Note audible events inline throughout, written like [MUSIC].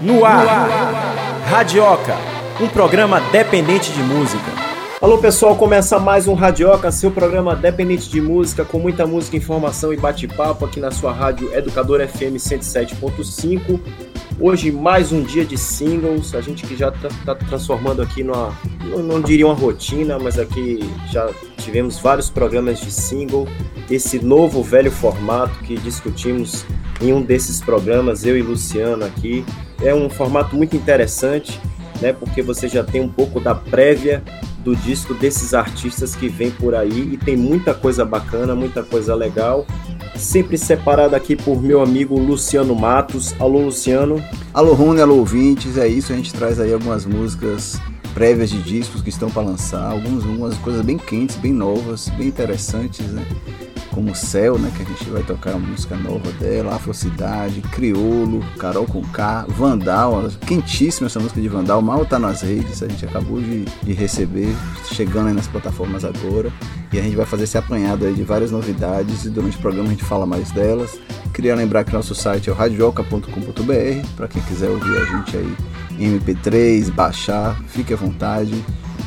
No ar, Radioca, um programa dependente de música. Alô pessoal, começa mais um Radioca, seu programa dependente de música, com muita música, informação e bate-papo aqui na sua rádio Educador FM 107.5. Hoje mais um dia de singles, a gente que já está tá transformando aqui numa, não, não diria uma rotina, mas aqui já tivemos vários programas de single, esse novo velho formato que discutimos em um desses programas, eu e Luciano aqui. É um formato muito interessante, né? Porque você já tem um pouco da prévia do disco desses artistas que vem por aí e tem muita coisa bacana, muita coisa legal. Sempre separado aqui por meu amigo Luciano Matos. Alô, Luciano. Alô, Rune, alô, ouvintes. É isso, a gente traz aí algumas músicas prévias de discos que estão para lançar, algumas coisas bem quentes, bem novas, bem interessantes, né? Como Céu, né, que a gente vai tocar a música nova dela, Afrocidade, Criolo, Carol com K, Vandal, quentíssima essa música de Vandal, mal tá nas redes, a gente acabou de, de receber, chegando aí nas plataformas agora, e a gente vai fazer esse apanhado aí de várias novidades e durante o programa a gente fala mais delas. Queria lembrar que nosso site é o radioca.com.br, para quem quiser ouvir a gente aí em MP3, baixar, fique à vontade.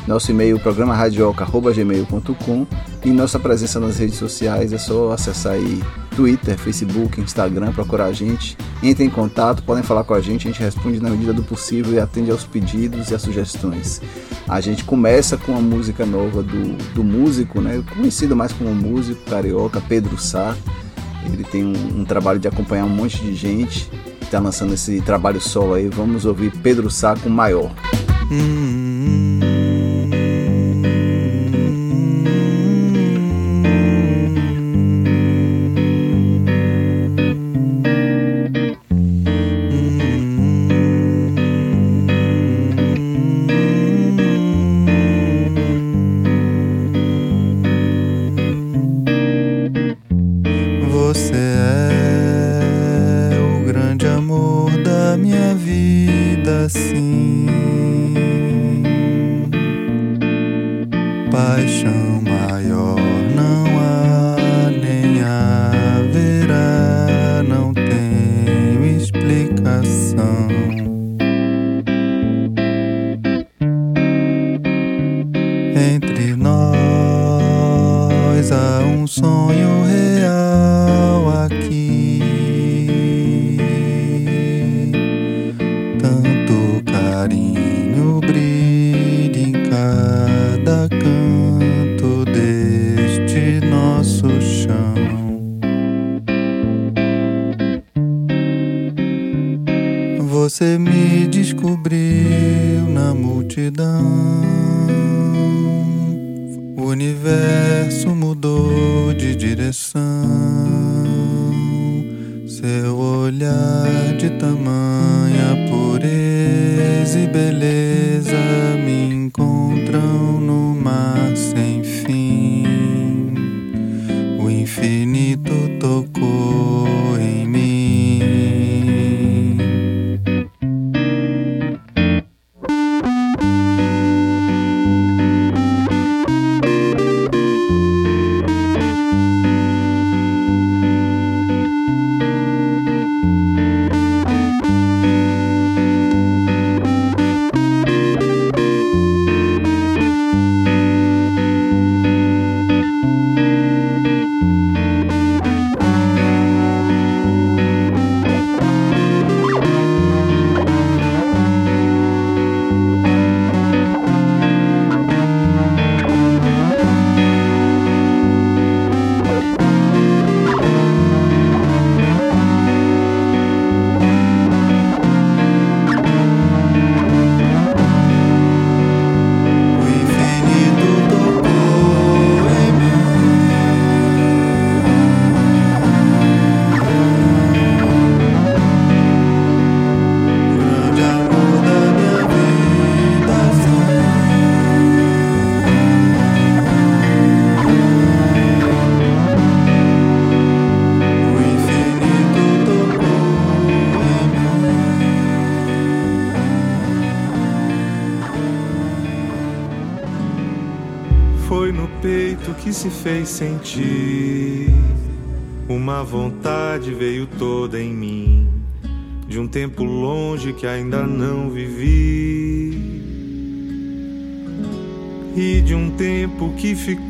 Nosso e-mail programa radioca@gmail.com e nossa presença nas redes sociais é só acessar aí Twitter, Facebook, Instagram, procurar a gente. Entre em contato, podem falar com a gente, a gente responde na medida do possível e atende aos pedidos e às sugestões. A gente começa com a música nova do, do músico, né, conhecido mais como músico carioca, Pedro Sá. Ele tem um, um trabalho de acompanhar um monte de gente, está lançando esse trabalho solo aí. Vamos ouvir Pedro Sá com Maior. Hum,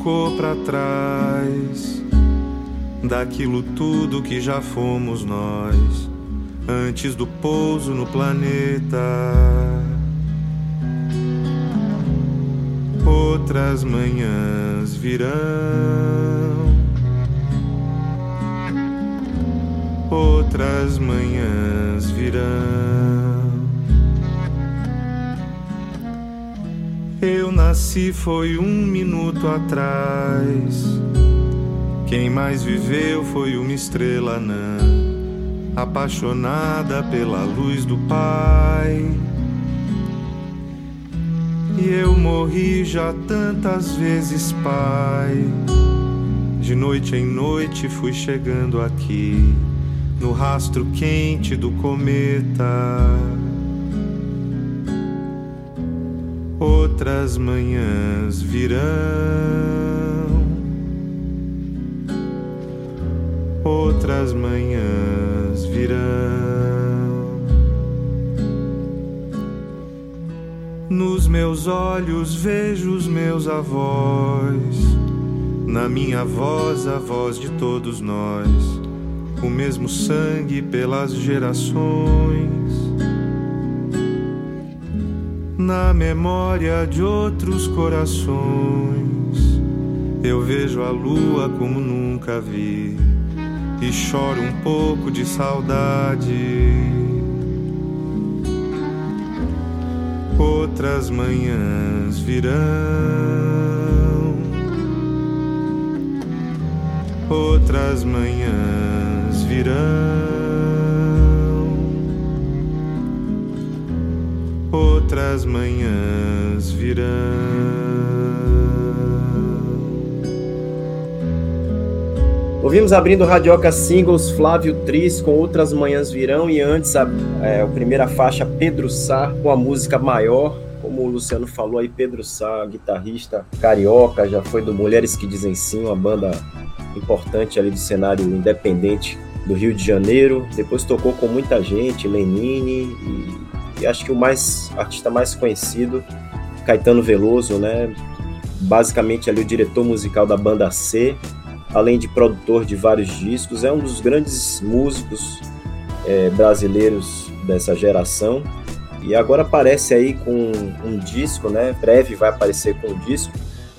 ficou para trás, daquilo tudo que já fomos nós, antes do pouso no planeta. Outras manhãs virão outras manhãs virão. Eu nasci foi um minuto atrás. Quem mais viveu foi uma estrela anã, apaixonada pela luz do Pai. E eu morri já tantas vezes, Pai. De noite em noite fui chegando aqui no rastro quente do cometa. Outras manhãs virão, outras manhãs virão. Nos meus olhos vejo os meus avós, na minha voz a voz de todos nós o mesmo sangue pelas gerações. Na memória de outros corações, eu vejo a lua como nunca vi e choro um pouco de saudade. Outras manhãs virão, outras manhãs virão, outras manhãs virão. Ouvimos abrindo Radioca Singles Flávio Tris com Outras Manhãs Virão e antes a, é, a primeira faixa Pedro Sá com a música Maior, como o Luciano falou aí, Pedro Sá, guitarrista carioca, já foi do Mulheres que Dizem Sim, uma banda importante ali do cenário independente do Rio de Janeiro. Depois tocou com muita gente, Lenine e, e acho que o mais artista mais conhecido, Caetano Veloso, né? Basicamente ali o diretor musical da banda C, além de produtor de vários discos, é um dos grandes músicos é, brasileiros dessa geração. E agora aparece aí com um disco, né? Breve vai aparecer com um disco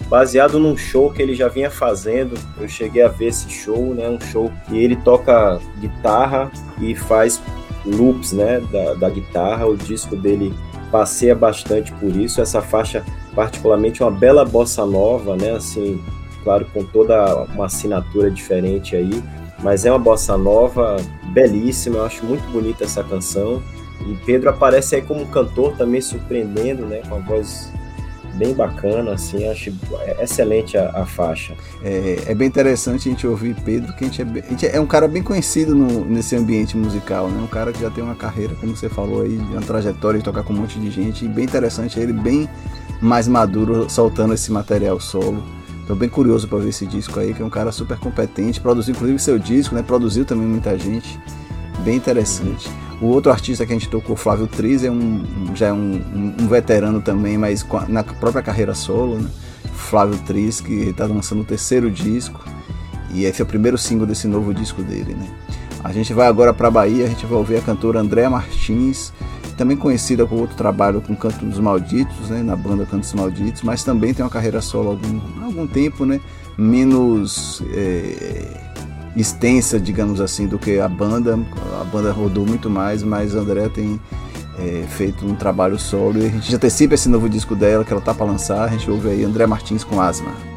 baseado num show que ele já vinha fazendo. Eu cheguei a ver esse show, né? Um show que ele toca guitarra e faz loops, né? Da, da guitarra. O disco dele passeia bastante por isso. Essa faixa, particularmente, é uma bela bossa nova, né? Assim, claro, com toda uma assinatura diferente aí. Mas é uma bossa nova belíssima. Eu acho muito bonita essa canção. E Pedro aparece aí como cantor também surpreendendo, né? Com a voz bem bacana, assim, acho excelente a, a faixa. É, é, bem interessante a gente ouvir Pedro, que a gente é, a gente é um cara bem conhecido no, nesse ambiente musical, né? Um cara que já tem uma carreira, como você falou aí, uma trajetória de tocar com um monte de gente, e bem interessante ele bem mais maduro soltando esse material solo. Tô bem curioso para ver esse disco aí, que é um cara super competente, produziu inclusive seu disco, né? Produziu também muita gente. Bem interessante. O outro artista que a gente tocou, Flávio Triz, é um, já é um, um, veterano também, mas na própria carreira solo, né? Flávio Triz, que está lançando o terceiro disco, e esse é o primeiro single desse novo disco dele, né? A gente vai agora para Bahia, a gente vai ouvir a cantora Andréa Martins, também conhecida com outro trabalho com Canto dos Malditos, né, na banda Cantos Malditos, mas também tem uma carreira solo há algum, algum tempo, né, menos é, extensa, digamos assim, do que a banda. A banda rodou muito mais, mas André tem é, feito um trabalho solo e a gente antecipa esse novo disco dela que ela tá para lançar. A gente ouve aí André Martins com Asma.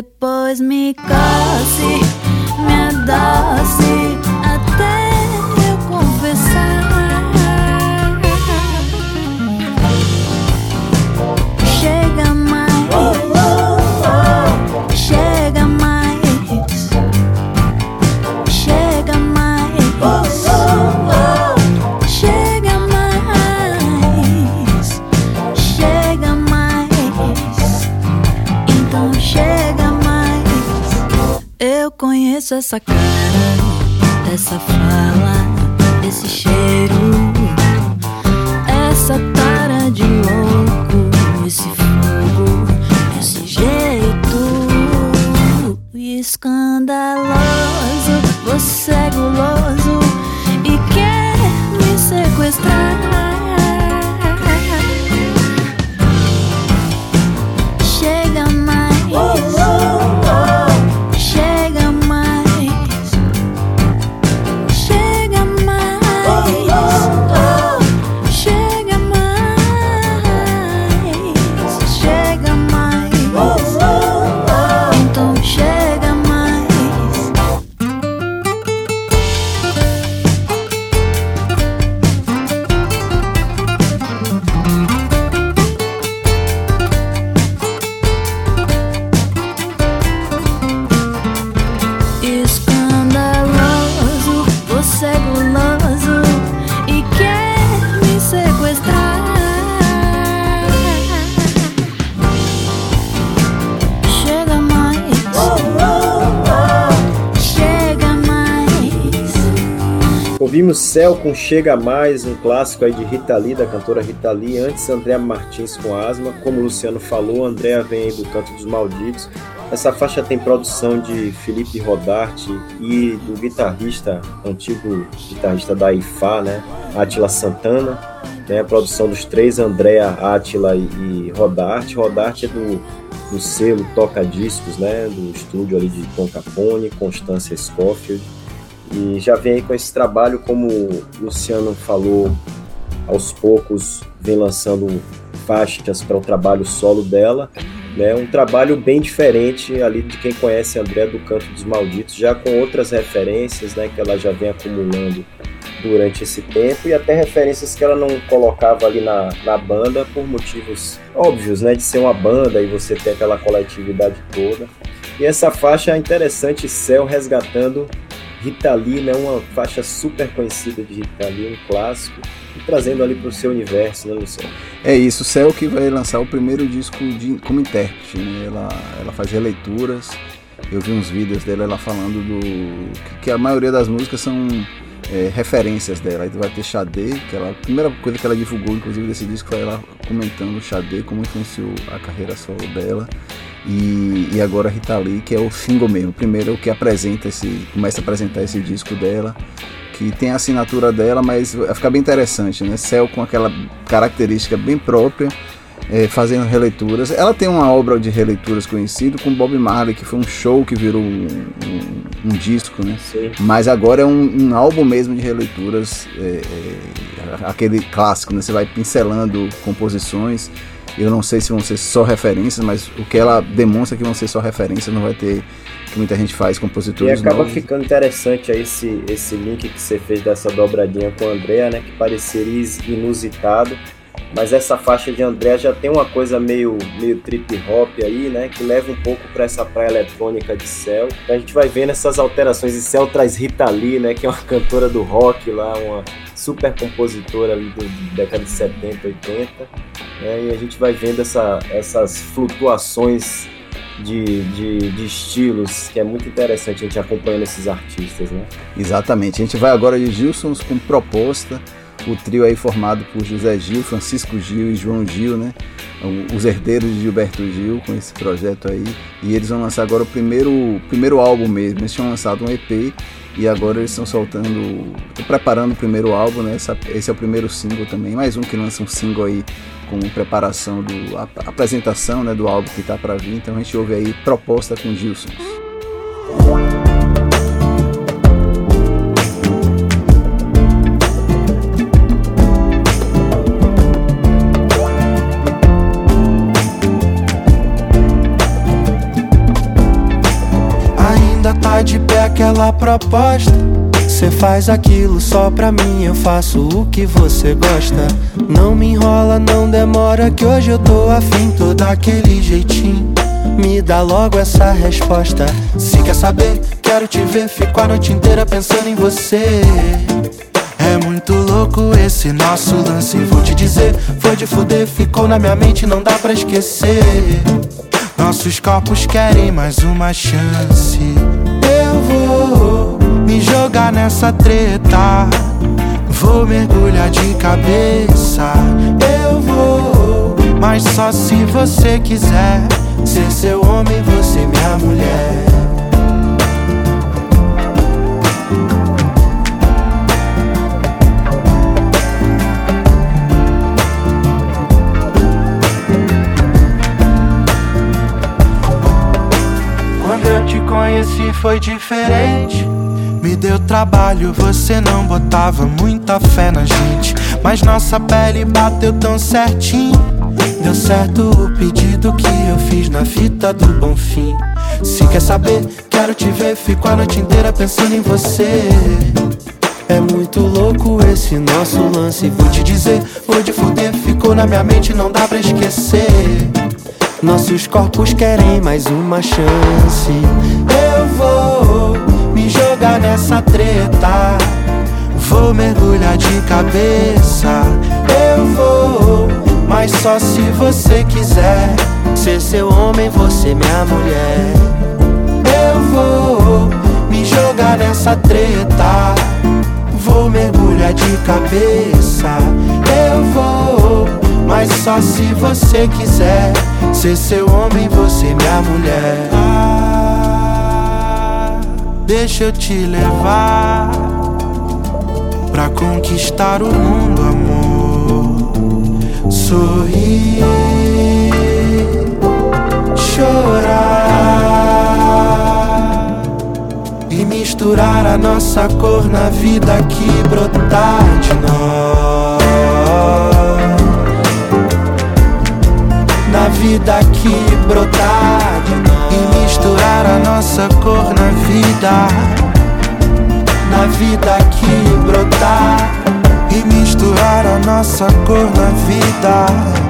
Depois me coce, me adoce essa cara, essa fala, esse cheiro, Ouvimos Céu com Chega Mais, um clássico aí de Rita Lee, da cantora Rita Lee. Antes, Andréa Martins com Asma. Como o Luciano falou, Andréa vem aí do Canto dos Malditos. Essa faixa tem produção de Felipe Rodarte e do guitarrista, antigo guitarrista da IFA, né? Atila Santana. Tem a produção dos três, Andréa, Atila e, Rodarte. Rodarte é do, do selo Toca Discos, né? Do estúdio ali de Tom Capone, Constância Scofield. E já vem aí com esse trabalho, como o Luciano falou, aos poucos vem lançando faixas para o trabalho solo dela. Né? Um trabalho bem diferente ali de quem conhece André do Canto dos Malditos, já com outras referências né, que ela já vem acumulando durante esse tempo e até referências que ela não colocava ali na, na banda por motivos óbvios, né, de ser uma banda e você ter aquela coletividade toda. E essa faixa é interessante, Céu resgatando Rita Lee, né, uma faixa super conhecida de Rita Lee, um clássico, e trazendo ali para o seu universo, né, Luciano? É isso, Céu que vai lançar o primeiro disco de, como intérprete, né? Ela, ela faz releituras. Eu vi uns vídeos dela ela falando do. que, que a maioria das músicas são é, referências dela. Aí vai ter Xadê, que ela, a primeira coisa que ela divulgou, inclusive, desse disco foi ela comentando o Xadê, como influenciou a carreira solo dela. E, e agora Rita Lee, que é o single mesmo. Primeiro é o que apresenta esse. começa a apresentar esse disco dela que tem a assinatura dela, mas vai ficar bem interessante, né? Céu com aquela característica bem própria, é, fazendo releituras. Ela tem uma obra de releituras conhecida com Bob Marley, que foi um show que virou um, um, um disco, né? Sim. Mas agora é um, um álbum mesmo de releituras, é, é, aquele clássico, né? Você vai pincelando composições. Eu não sei se vão ser só referências, mas o que ela demonstra que vão ser só referências, não vai ter que muita gente faz E compositores acaba novos. ficando interessante aí esse, esse link que você fez dessa dobradinha com a Andrea, né? Que pareceria inusitado. Mas essa faixa de André já tem uma coisa meio, meio trip hop aí, né? Que leva um pouco para essa praia eletrônica de Céu. Então a gente vai vendo essas alterações. E Céu traz Rita Lee, né? Que é uma cantora do rock lá, uma super compositora ali do, da década de 70, 80. Né? E a gente vai vendo essa, essas flutuações de, de, de estilos, que é muito interessante a gente acompanhando esses artistas, né? Exatamente. A gente vai agora de Gilsons com proposta. O trio aí formado por José Gil, Francisco Gil e João Gil, né? Os herdeiros de Gilberto Gil com esse projeto aí. E eles vão lançar agora o primeiro, primeiro álbum mesmo. Eles tinham lançado um EP e agora eles estão soltando. Estão preparando o primeiro álbum, né? Esse é o primeiro single também. Mais um que lança um single aí com preparação do. a, a apresentação né, do álbum que tá para vir. Então a gente ouve aí proposta com Gilsons. Aquela proposta. Cê faz aquilo só pra mim, eu faço o que você gosta. Não me enrola, não demora, que hoje eu tô afim, tô daquele jeitinho. Me dá logo essa resposta. Se quer saber, quero te ver, fico a noite inteira pensando em você. É muito louco esse nosso lance, vou te dizer. Foi de fuder, ficou na minha mente, não dá pra esquecer. Nossos corpos querem mais uma chance. Eu vou me jogar nessa treta. Vou mergulhar de cabeça. Eu vou, mas só se você quiser. Ser seu homem, você minha mulher. Conheci foi diferente. Me deu trabalho, você não botava muita fé na gente. Mas nossa pele bateu tão certinho. Deu certo o pedido que eu fiz na fita do Bonfim. Se quer saber, quero te ver, fico a noite inteira pensando em você. É muito louco esse nosso lance. Vou te dizer, vou de fuder, ficou na minha mente, não dá pra esquecer. Nossos corpos querem mais uma chance. Jogar nessa treta. Vou mergulhar de cabeça. Eu vou, mas só se você quiser. Ser seu homem, você minha mulher. Eu vou me jogar nessa treta. Vou mergulhar de cabeça. Eu vou, mas só se você quiser. Ser seu homem, você minha mulher. Deixa eu te levar pra conquistar o mundo, amor. Sorrir, chorar e misturar a nossa cor na vida que brotar de nós. Na vida que brotar a nossa cor na vida. Na vida que brotar. E misturar a nossa cor na vida.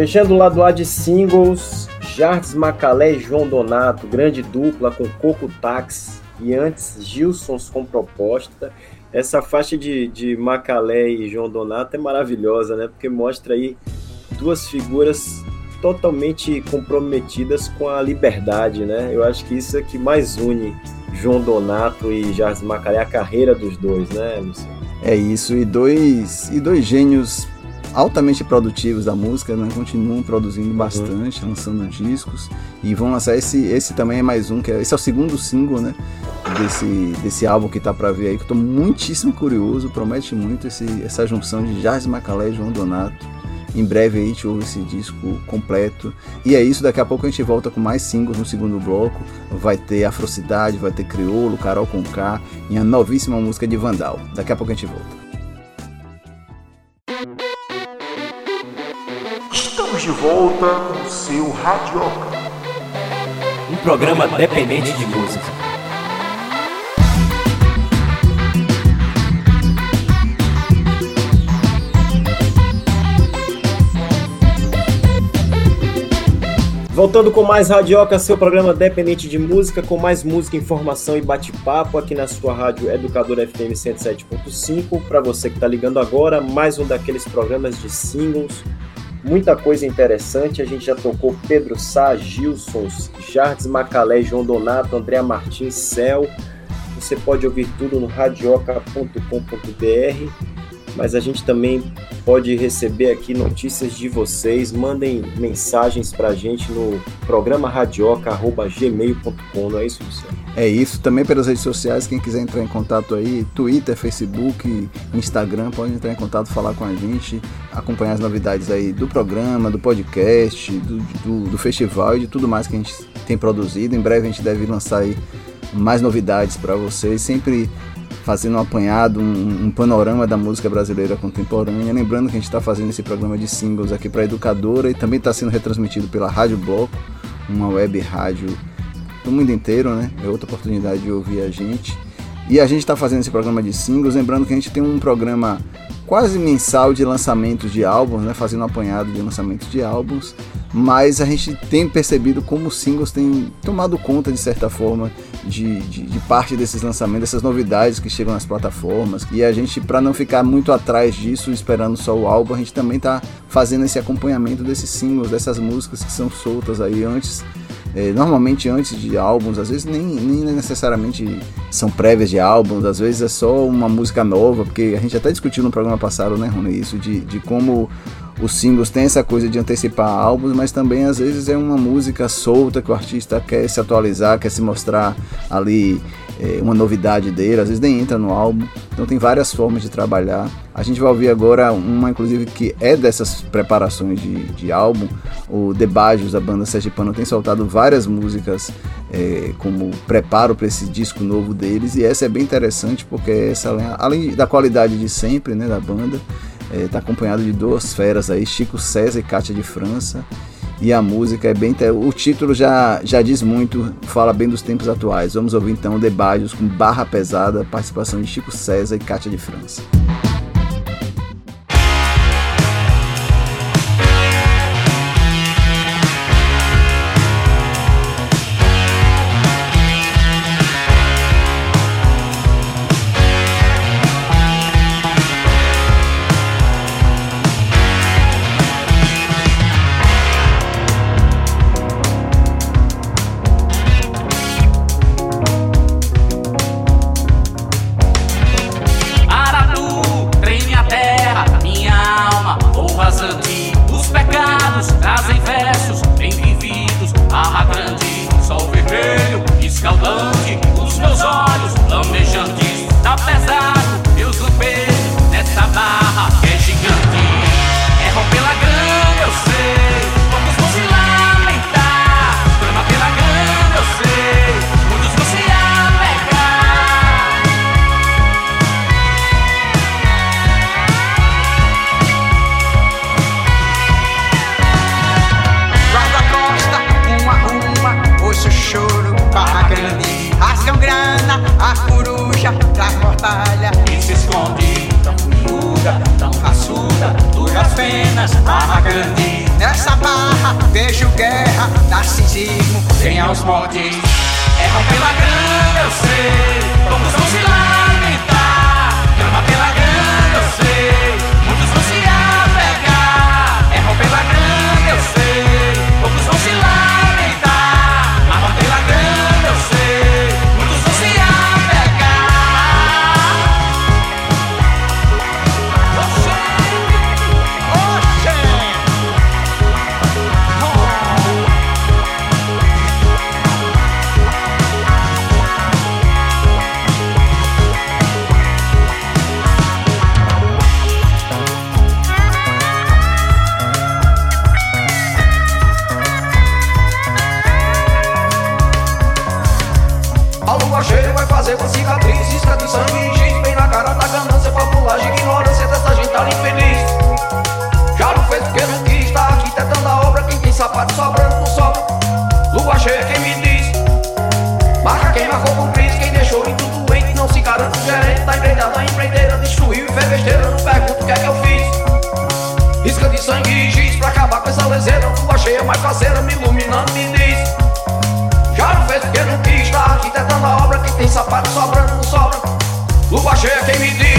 Fechando o lado A de singles, Jardes Macalé e João Donato, grande dupla com Coco Tax e antes Gilsons com proposta. Essa faixa de, de Macalé e João Donato é maravilhosa, né? Porque mostra aí duas figuras totalmente comprometidas com a liberdade, né? Eu acho que isso é que mais une João Donato e Jardim Macalé, a carreira dos dois, né, Luciano? É isso, e dois, e dois gênios altamente produtivos da música, né? continuam produzindo bastante, uhum. lançando discos e vão lançar esse, esse também é mais um, que é, esse é o segundo single, né, desse, desse álbum que tá para ver aí, que eu tô muitíssimo curioso, promete muito esse, essa junção de Jardim Macalé e João Donato em breve aí gente ouve esse disco completo. E é isso, daqui a pouco a gente volta com mais singles no segundo bloco. Vai ter Afrocidade, vai ter Criolo, Carol com K e a novíssima música de Vandal. Daqui a pouco a gente volta. Estamos de volta com o seu Radioca. Um programa dependente de música. Voltando com mais Radioca, seu programa dependente de música, com mais música, informação e bate-papo aqui na sua rádio Educador FM 107.5. Para você que está ligando agora, mais um daqueles programas de singles, muita coisa interessante. A gente já tocou Pedro Sá, Gilson, Jardes Macalé, João Donato, André Martins, Céu. Você pode ouvir tudo no radioca.com.br mas a gente também pode receber aqui notícias de vocês. Mandem mensagens para a gente no programa radioca.gmail.com, não é isso, Luciano? É isso, também pelas redes sociais, quem quiser entrar em contato aí, Twitter, Facebook, Instagram, pode entrar em contato, falar com a gente, acompanhar as novidades aí do programa, do podcast, do, do, do festival e de tudo mais que a gente tem produzido. Em breve a gente deve lançar aí mais novidades para vocês, sempre fazendo um apanhado, um, um, panorama da música brasileira contemporânea. Lembrando que a gente está fazendo esse programa de singles aqui para Educadora e também está sendo retransmitido pela Rádio Bloco, uma web rádio do mundo inteiro, né? É outra oportunidade de ouvir a gente. E a gente está fazendo esse programa de singles, lembrando que a gente tem um programa quase mensal de lançamentos de álbuns, né? Fazendo um apanhado de lançamentos de álbuns mas a gente tem percebido como os singles têm tomado conta, de certa forma, de, de, de, parte desses lançamentos, dessas novidades que chegam nas plataformas. E a gente, para não ficar muito atrás disso, esperando só o álbum, a gente também está fazendo esse acompanhamento desses singles, dessas músicas que são soltas aí antes. É, normalmente antes de álbuns, às vezes nem, nem necessariamente são prévias de álbuns, às vezes é só uma música nova, porque a gente até discutiu no programa passado, né, Rony, isso de, de como os singles têm essa coisa de antecipar álbuns, mas também às vezes é uma música solta que o artista quer se atualizar, quer se mostrar ali é, uma novidade dele, às vezes nem entra no álbum. Então tem várias formas de trabalhar. A gente vai ouvir agora uma, inclusive, que é dessas preparações de, de álbum. O Debajos, a banda Sergipano, tem soltado várias músicas é, como preparo para esse disco novo deles. E essa é bem interessante porque essa, além da qualidade de sempre né, da banda, Está é, tá acompanhado de duas feras aí, Chico César e Cátia de França. E a música é bem. O título já, já diz muito, fala bem dos tempos atuais. Vamos ouvir então Debajos com barra pesada, participação de Chico César e Cátia de França. Barra grande. Nessa barra vejo guerra, narcisismo, vem aos moldes. É pela grana, eu sei. parceira me iluminando me diz. Já não fez porque não quis, tá arquitetando a obra Que tem sapato sobrando, não sobra. Lua cheia quem me diz?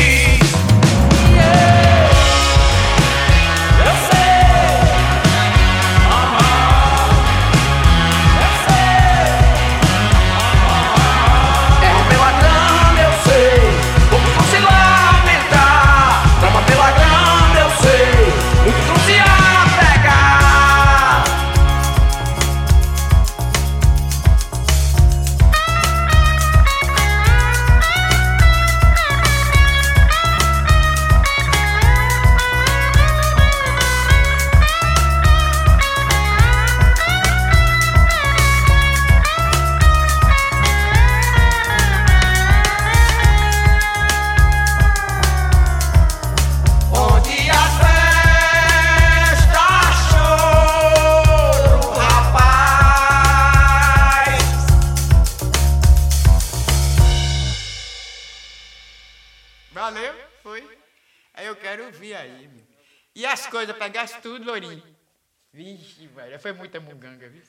Foi muita munganga, viu?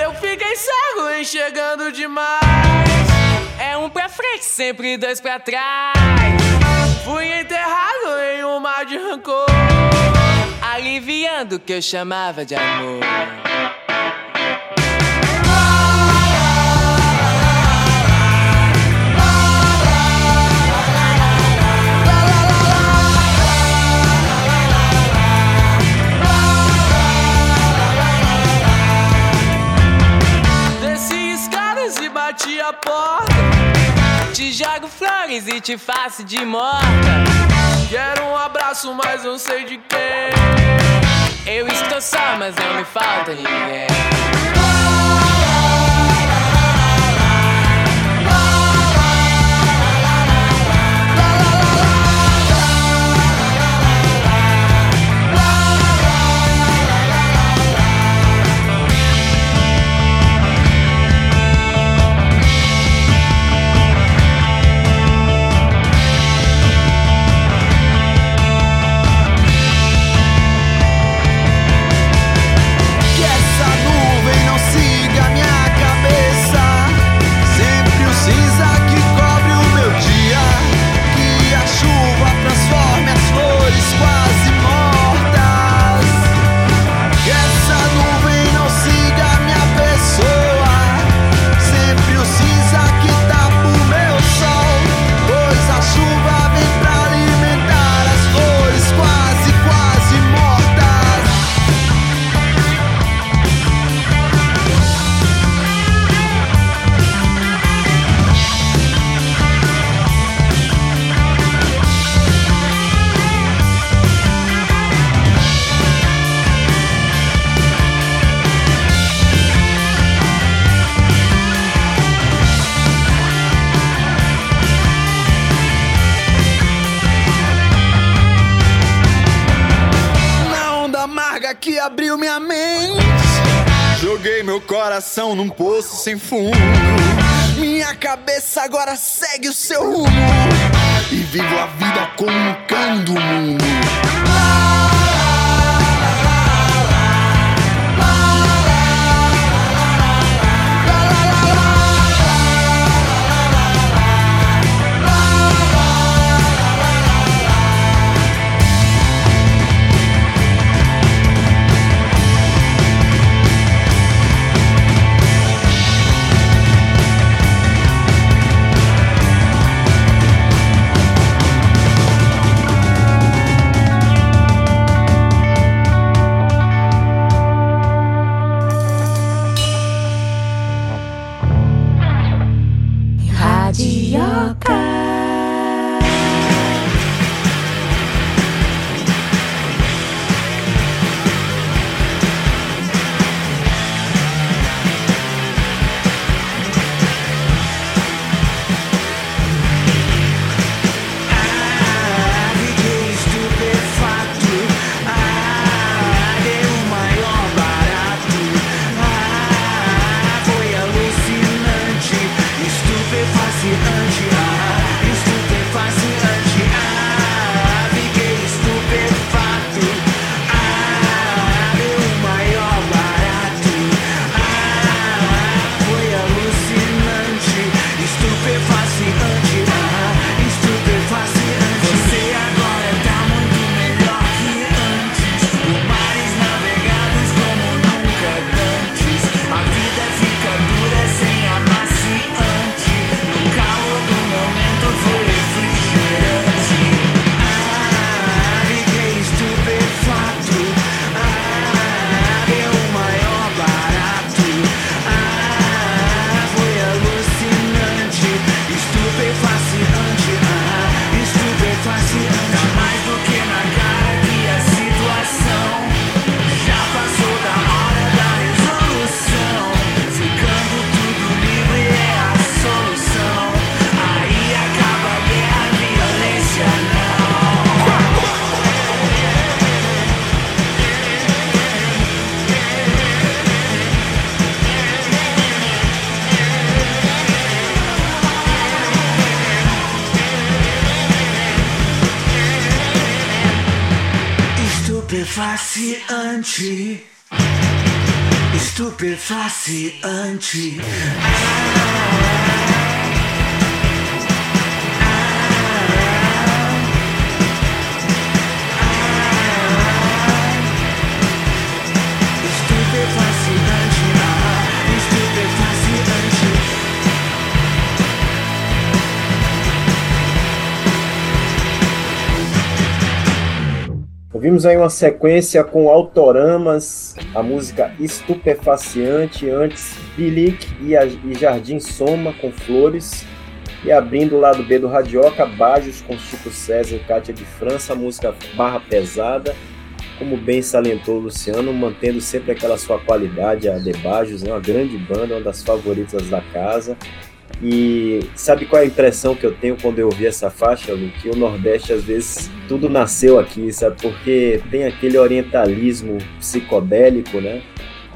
Eu fiquei cego enxergando demais. É um pra frente, sempre dois pra trás. Fui enterrado em um mar de rancor, aliviando o que eu chamava de amor. bati a porta. Te jogo flores e te faço de morta. Quero um abraço, mas não sei de quem. Eu estou só, mas não me falta ninguém. sem fundo. Estupefaciante. Estupefaciante. Estupefaciante. Ouvimos aí uma sequência com Autoramas, a música Estupefaciante, antes Bilic e, a- e Jardim Soma com Flores, e abrindo o lado B do Radioca, Bajos com Chico César e Cátia de França, a música Barra Pesada, como bem salientou o Luciano, mantendo sempre aquela sua qualidade, a De Bajos, é uma grande banda, uma das favoritas da casa. E sabe qual é a impressão que eu tenho quando eu ouvi essa faixa, Lu? Que o Nordeste, às vezes, tudo nasceu aqui, sabe? Porque tem aquele orientalismo psicodélico, né?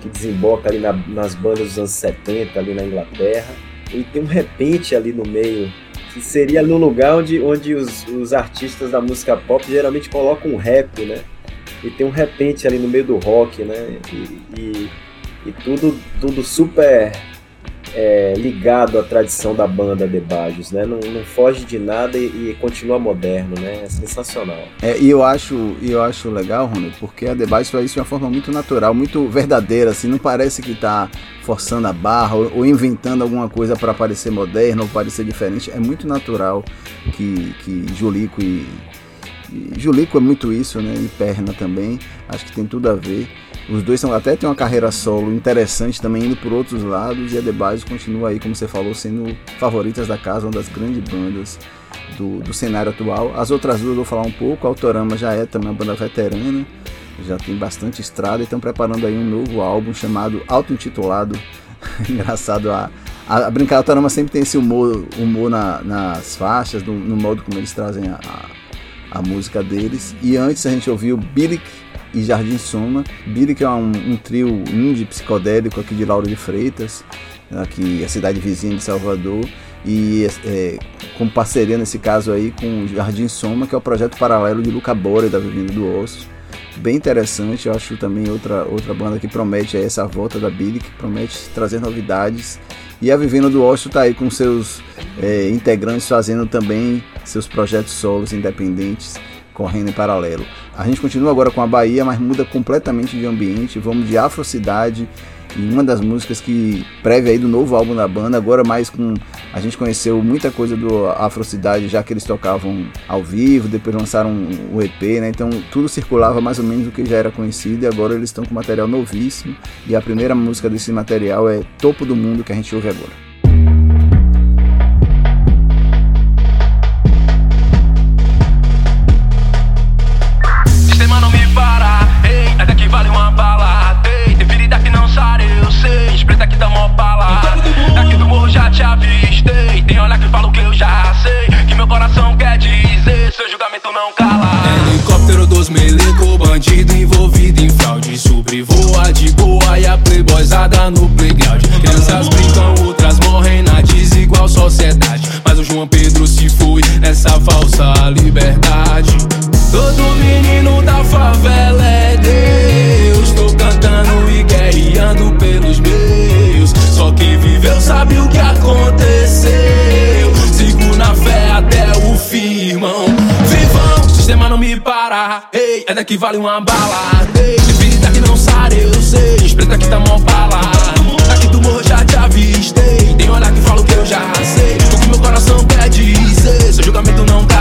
Que desemboca ali na- nas bandas dos anos 70, ali na Inglaterra. E tem um repente ali no meio, que seria no lugar onde, onde os, os artistas da música pop geralmente colocam um rap, né? E tem um repente ali no meio do rock, né? E, e, e tudo, tudo super é, ligado à tradição da banda de Bajos, né? Não, não foge de nada e, e continua moderno, né? É sensacional. É, e eu acho, eu acho legal, Ronald, porque a Debate faz isso de uma forma muito natural, muito verdadeira, assim, não parece que tá forçando a barra ou, ou inventando alguma coisa para parecer moderno ou parecer diferente. É muito natural que, que Julico e Julico é muito isso, né? E Perna também, acho que tem tudo a ver. Os dois são, até têm uma carreira solo interessante também, indo por outros lados, e a The Base continua aí, como você falou, sendo favoritas da casa, uma das grandes bandas do, do cenário atual. As outras duas eu vou falar um pouco, a Autorama já é também uma banda veterana, já tem bastante estrada e estão preparando aí um novo álbum chamado auto-intitulado. [LAUGHS] Engraçado, a, a, a brincar, Autorama sempre tem esse humor, humor na, nas faixas, no, no modo como eles trazem a, a, a música deles. E antes a gente ouviu Bilic e Jardim Soma. Bilic é um, um trio indie psicodélico aqui de Lauro de Freitas, aqui a cidade vizinha de Salvador. E é, com parceria nesse caso aí com o Jardim Soma, que é o projeto paralelo de Luca Bore da Vivenda do Osso. Bem interessante, eu acho também outra, outra banda que promete essa volta da Billy, que promete trazer novidades. E a Vivenda do Osso está aí com seus é, integrantes fazendo também seus projetos solos independentes, correndo em paralelo. A gente continua agora com a Bahia, mas muda completamente de ambiente. Vamos de Afrocidade e uma das músicas que prévia aí do novo álbum da banda, agora mais com a gente conheceu muita coisa do Afrocidade, já que eles tocavam ao vivo, depois lançaram o EP, né? Então tudo circulava mais ou menos o que já era conhecido e agora eles estão com material novíssimo. E a primeira música desse material é Topo do Mundo que a gente ouve agora. De boa e a playboyzada no playground. Crianças brincam, outras morrem na desigual sociedade. Mas o João Pedro se foi nessa falsa liberdade. Todo menino da favela é Deus. Tô cantando e guerreando pelos meios Só quem viveu sabe o que aconteceu. Sigo na fé até o fim, irmão. Vivão, sistema não me para. Ei, é daqui vale uma bala. Ei, sei Espreita que tá mó bala Daqui do morro já te avistei. Tem olhar que fala o que eu já sei O que meu coração quer dizer? Seu julgamento não cala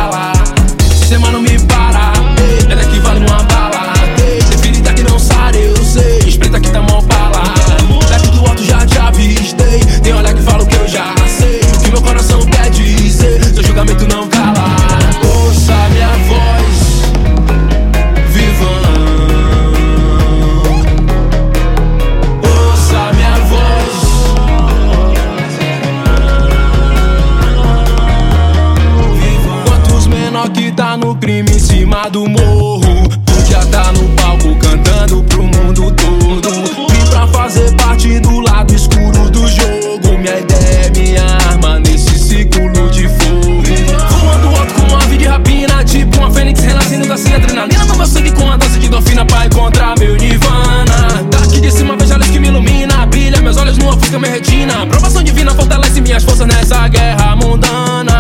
Provação divina fortalece minhas forças nessa guerra mundana.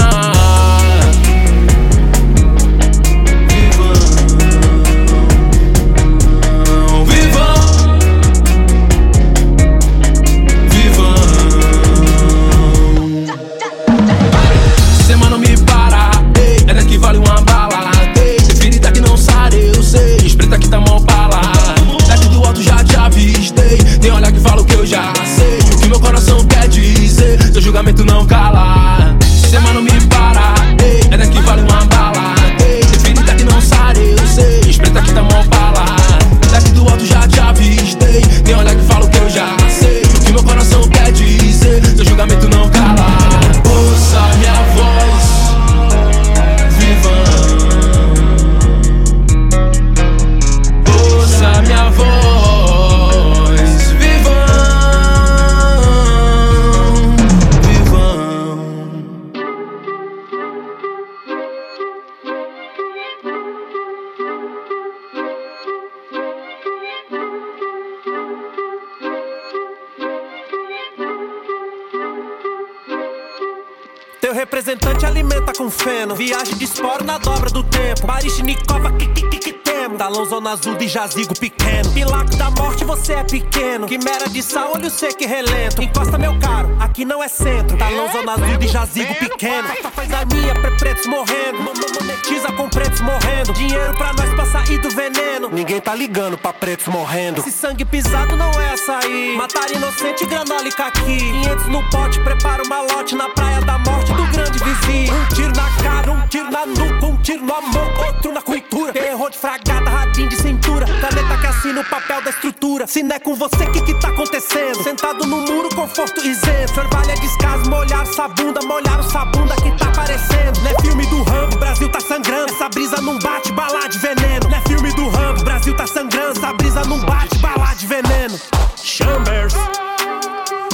De jazigo pequeno. Pilaco da morte, você é pequeno. Quimera de sal, olho seco e relento. Encosta meu caro, aqui não é centro. Talão zona azul de jazigo pequeno. Faz a minha, pre- pretos morrendo. Mo- mo- Monetiza com pretos morrendo. Dinheiro pra nós pra sair do veneno. Ninguém tá ligando pra pretos morrendo. Esse sangue pisado não é açaí. Matar inocente, granola e caqui. 500 no pote, prepara uma lote na praia da morte do grande vizinho. Um tiro na cara, um tiro na nuca, um tiro no amor, outro na cultura. Terror de fragada, radinho de cintura. Caneta que assina o papel da estrutura. Se não é com você, que que tá acontecendo? Sentado no muro, conforto isento. Orvalha descaso, molhar essa bunda, molhar essa bunda que tá aparecendo. Não é filme do Rambo, Brasil tá sangrando. Essa brisa não bate, bala de veneno. Não é filme do Rambo, Brasil tá sangrando. Essa brisa não bate, bala de veneno. Chambers,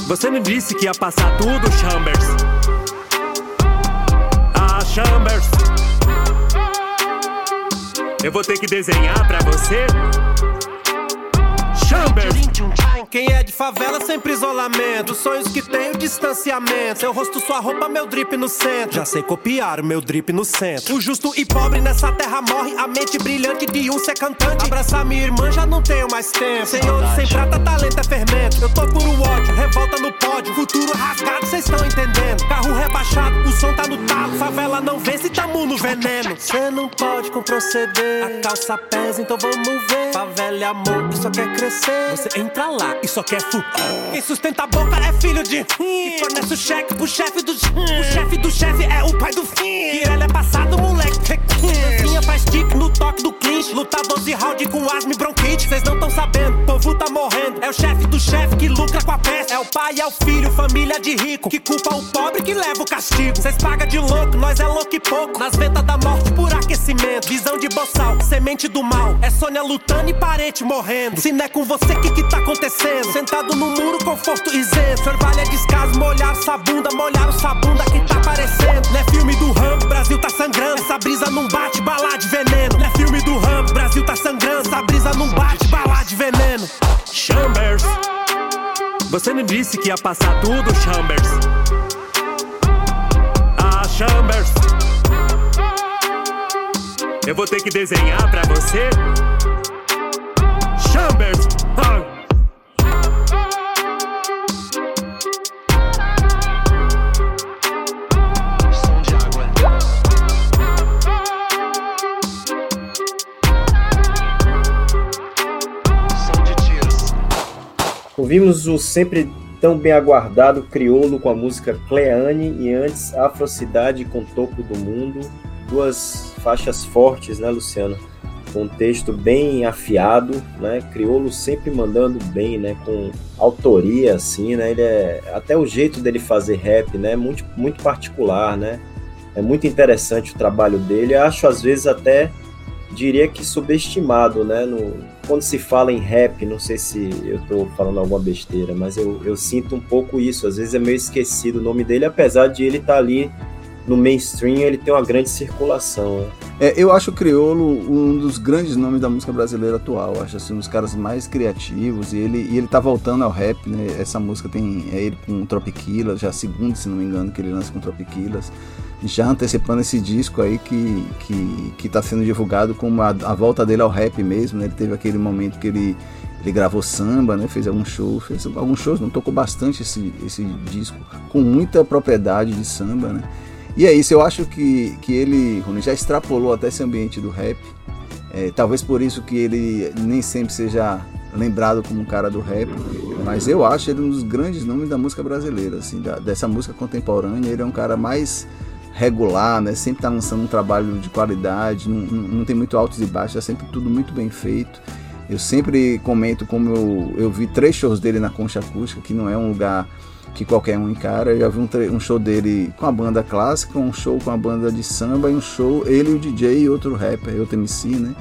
você me disse que ia passar tudo, Chambers. Ah, Chambers. Eu vou ter que desenhar pra você. Chambers. Quem é de favela sempre isolamento. Os sonhos que tenho, distanciamento. Seu rosto, sua roupa, meu drip no centro. Já sei copiar o meu drip no centro. O justo e pobre nessa terra morre. A mente brilhante de um ser cantante. Abraçar minha irmã, já não tenho mais tempo. Ouro, sem prata, talento é fermento. Eu tô por o ódio, revolta no pódio. Futuro rasgado, cês estão entendendo. Carro rebaixado, o som tá no talo. Favela não vence, tamo no veneno. Cê não pode com proceder. A calça pesa, então vamos ver. Favela é amor e só quer crescer. Você entra lá e só quer fu. Quem sustenta a boca é filho de. E fornece o cheque pro chefe do. O chefe do chefe é o pai do fim. Que ele é passado, moleque. Dancinha faz tique no toque do clinch. Luta 12 round com asma e bronquite. Cês não tão sabendo, o povo tá morrendo. É o chefe do chefe que lucra com a peste. É o pai, é o filho, família de rico. Que culpa o pobre que leva o castigo. Cês pagam de louco, nós é louco e pouco. Nas ventas da morte por aquecimento. Visão de boçal, semente do mal. É Sônia lutando e parente morrendo. Se não é com você, que que tá acontecendo? Sentado no muro, conforto isento. Orvalha descaso, molhar essa bunda, molhar essa bunda que tá aparecendo. Não é filme do Rambo, Brasil tá sangrando. Essa brisa não bate, bala de veneno. Não é filme do Rambo, Brasil tá sangrando. Essa brisa não bate, bala de veneno. Chambers, você me disse que ia passar tudo, Chambers. Ah, Chambers. Eu vou ter que desenhar pra você. Chambers. Ouvimos o sempre tão bem aguardado Criolo com a música Cleane e antes Afrocidade com Topo do Mundo. Duas faixas fortes, né, Luciano? Com um texto bem afiado, né? Criolo sempre mandando bem, né? Com autoria, assim, né? Ele é... Até o jeito dele fazer rap, né? Muito, muito particular, né? É muito interessante o trabalho dele. Eu acho, às vezes, até diria que subestimado, né? No, quando se fala em rap, não sei se eu estou falando alguma besteira, mas eu, eu, sinto um pouco isso. Às vezes é meio esquecido o nome dele, apesar de ele estar tá ali no mainstream, ele tem uma grande circulação. Né? É, eu acho o Criolo um dos grandes nomes da música brasileira atual. Eu acho assim, um dos caras mais criativos. E ele, e ele tá voltando ao rap, né? Essa música tem é ele com Tropiquilas, já segundo, se não me engano, que ele lança com Tropiquilas já antecipando esse disco aí que, que, que tá sendo divulgado como a, a volta dele ao rap mesmo, né? Ele teve aquele momento que ele, ele gravou samba, né? Fez alguns shows, fez alguns shows, não tocou bastante esse, esse disco, com muita propriedade de samba, né? E é isso, eu acho que, que ele já extrapolou até esse ambiente do rap. É, talvez por isso que ele nem sempre seja lembrado como um cara do rap, mas eu acho ele um dos grandes nomes da música brasileira, assim, da, dessa música contemporânea. Ele é um cara mais regular, né? Sempre tá lançando um trabalho de qualidade, não, não, tem muito altos e baixos, é sempre tudo muito bem feito. Eu sempre comento como eu, eu vi três shows dele na Concha Acústica, que não é um lugar que qualquer um encara. Eu já vi um, um, show dele com a banda clássica, um show com a banda de samba e um show, ele, o DJ e outro rapper, outro MC, né?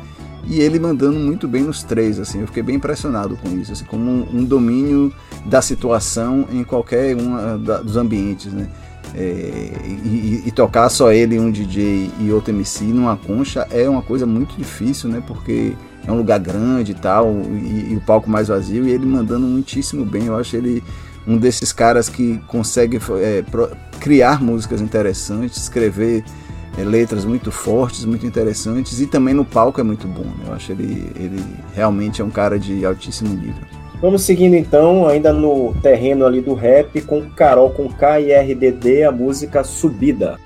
E ele mandando muito bem nos três, assim, eu fiquei bem impressionado com isso, assim, como um, um domínio da situação em qualquer um dos ambientes, né? É, e, e, tocar só ele, um DJ e outro MC numa concha é uma coisa muito difícil, né? Porque é um lugar grande e tal, e, e o palco mais vazio, e ele mandando muitíssimo bem. Eu acho ele um desses caras que consegue é, criar músicas interessantes, escrever é, letras muito fortes, muito interessantes, e também no palco é muito bom. Né? Eu acho ele, ele realmente é um cara de altíssimo nível. Vamos seguindo então, ainda no terreno ali do rap, com Carol com K e RDD, a música Subida.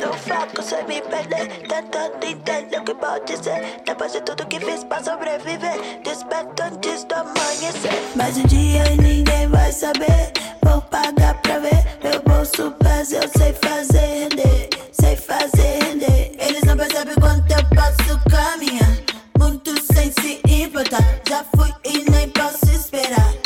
Não sem me perder, tentando entender o que pode ser. Depois de tudo que fiz pra sobreviver, desperto antes do amanhecer. Mas um dia ninguém vai saber, vou pagar pra ver, eu vou soubesse, eu sei fazer render, sei fazer render. Eles não percebem quanto eu posso caminhar, muito sem se importar. Já fui e nem posso esperar.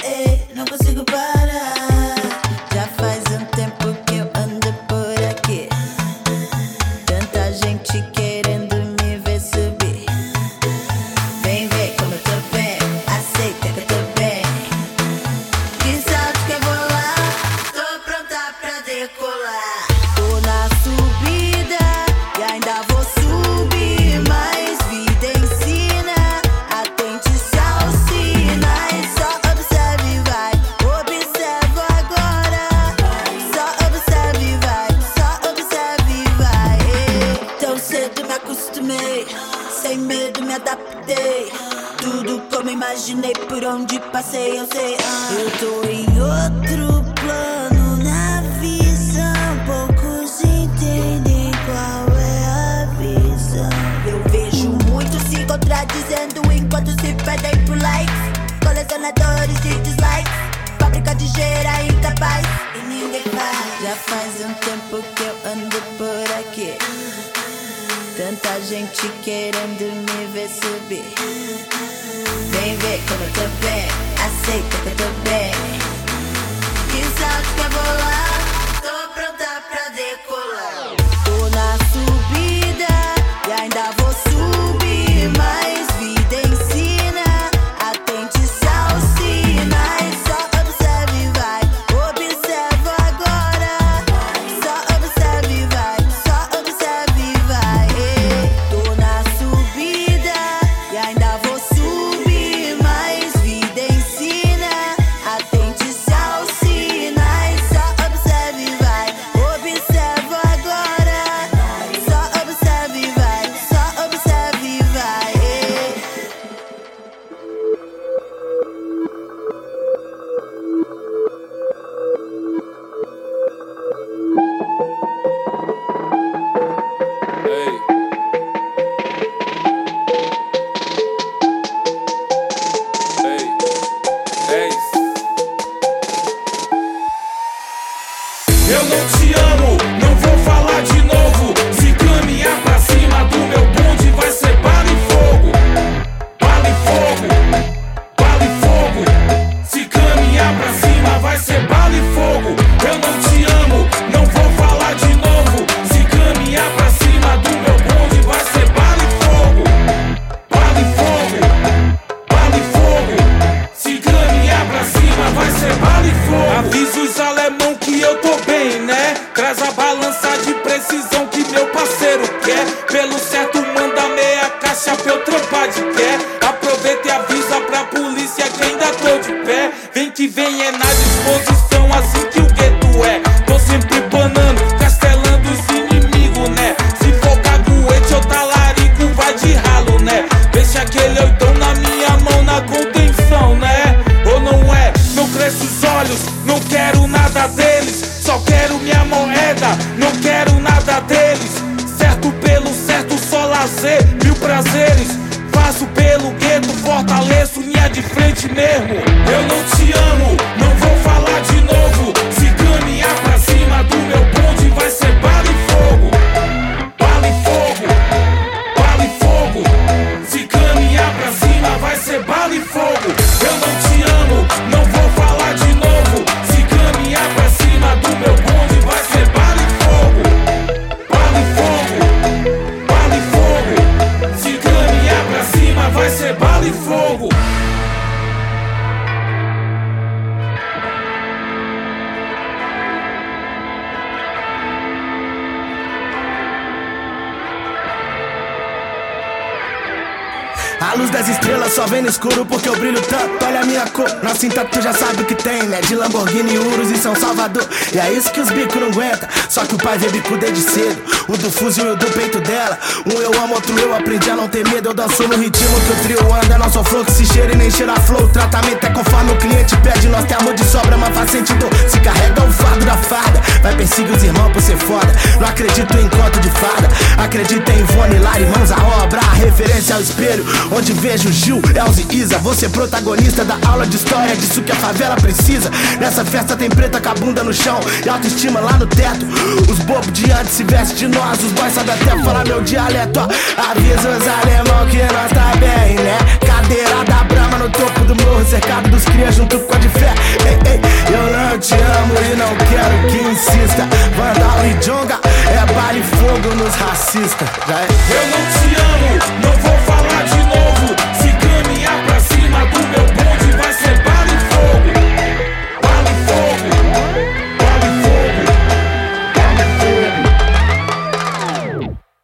Vem no escuro porque eu brilho tanto. Olha minha cor, na cinta tu já sabe o que tem, né? De Lamborghini, Urus e São Salvador. E é isso que os bicos não aguenta. Só que o pai vê bico desde cedo. O do fuzil e o do peito dela. Um eu amo, outro eu aprendi a não ter medo. Eu danço no ritmo que o trio anda. Não sou flor que se cheira e nem cheira flow. O tratamento é conforme o cliente pede. Nós tem amor de sobra, mas faz sentido. Se carrega o fardo da farda. Vai perseguir os irmãos por ser foda. Não acredito em conto de fada. Acredita em Ivone, Lari, mãos à obra. A referência ao espelho. Onde vejo Gil, Elze e Isa. Você protagonista da aula de história. Disso que a favela precisa. Nessa festa tem preta com a bunda no chão. E autoestima lá no teto. Os bobos de antes se vestem de nós. Os boys sabem até falar meu dialeto. Avisa os alemão que nós tá bem, né? Cadeira da brama no topo do morro. Cercado dos crias junto com a de fé. Ei, ei, eu não te amo e não quero que insista. Vandal e Jonga é baile fogo nos racistas. É. Eu não te amo, não vou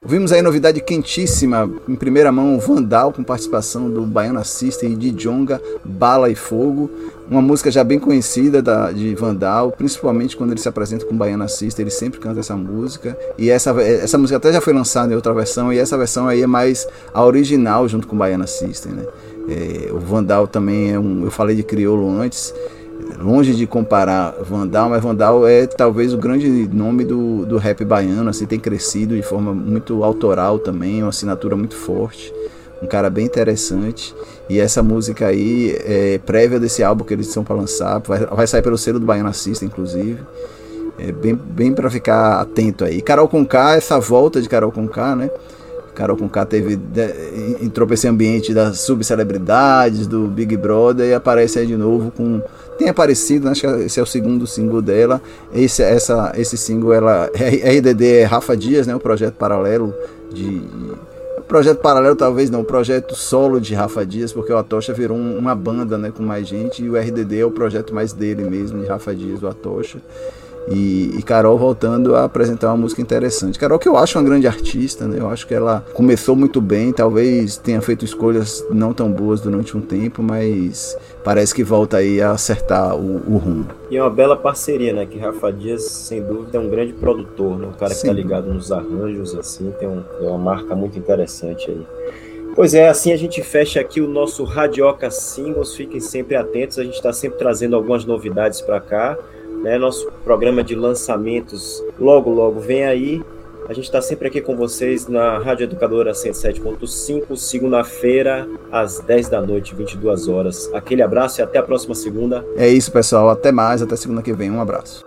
Ouvimos aí novidade quentíssima, em primeira mão, Vandal, com participação do Baiana System e de Jonga, Bala e Fogo. Uma música já bem conhecida da, de Vandal, principalmente quando ele se apresenta com o Baiana System, ele sempre canta essa música. E essa, essa música até já foi lançada em outra versão, e essa versão aí é mais a original junto com o Baiana System, né? É, o Vandal também é um. Eu falei de crioulo antes, longe de comparar Vandal, mas Vandal é talvez o grande nome do, do rap baiano, assim, tem crescido de forma muito autoral também, uma assinatura muito forte, um cara bem interessante. E essa música aí é prévia desse álbum que eles estão para lançar, vai, vai sair pelo selo do Baiano Assista, inclusive. É bem, bem para ficar atento aí. Carol Conká, essa volta de Carol Conká, né? Carol Conká teve entrou para esse ambiente das subcelebridades do Big Brother e aparece aí de novo com tem aparecido, acho que esse é o segundo single dela. Esse essa esse single ela RDD é Rafa Dias, né, o projeto paralelo de projeto paralelo talvez não, projeto solo de Rafa Dias, porque o Atocha virou um, uma banda, né, com mais gente e o RDD é o projeto mais dele mesmo, de Rafa Dias, o Atocha. E, e, Carol voltando a apresentar uma música interessante. Carol, que eu acho uma grande artista, né? Eu acho que ela começou muito bem, talvez tenha feito escolhas não tão boas durante um tempo, mas parece que volta aí a acertar o, o rumo. E é uma bela parceria, né? Que Rafa Dias, sem dúvida, é um grande produtor, né? Um cara que Sim. tá ligado nos arranjos, assim, tem um, é uma marca muito interessante aí. Pois é, assim a gente fecha aqui o nosso Radioca Singles. Fiquem sempre atentos, a gente está sempre trazendo algumas novidades para cá. Né? Nosso programa de lançamentos logo, logo vem aí. A gente está sempre aqui com vocês na Rádio Educadora 107.5, segunda-feira, às 10 da noite, 22 horas. Aquele abraço e até a próxima segunda. É isso, pessoal. Até mais, até segunda que vem. Um abraço.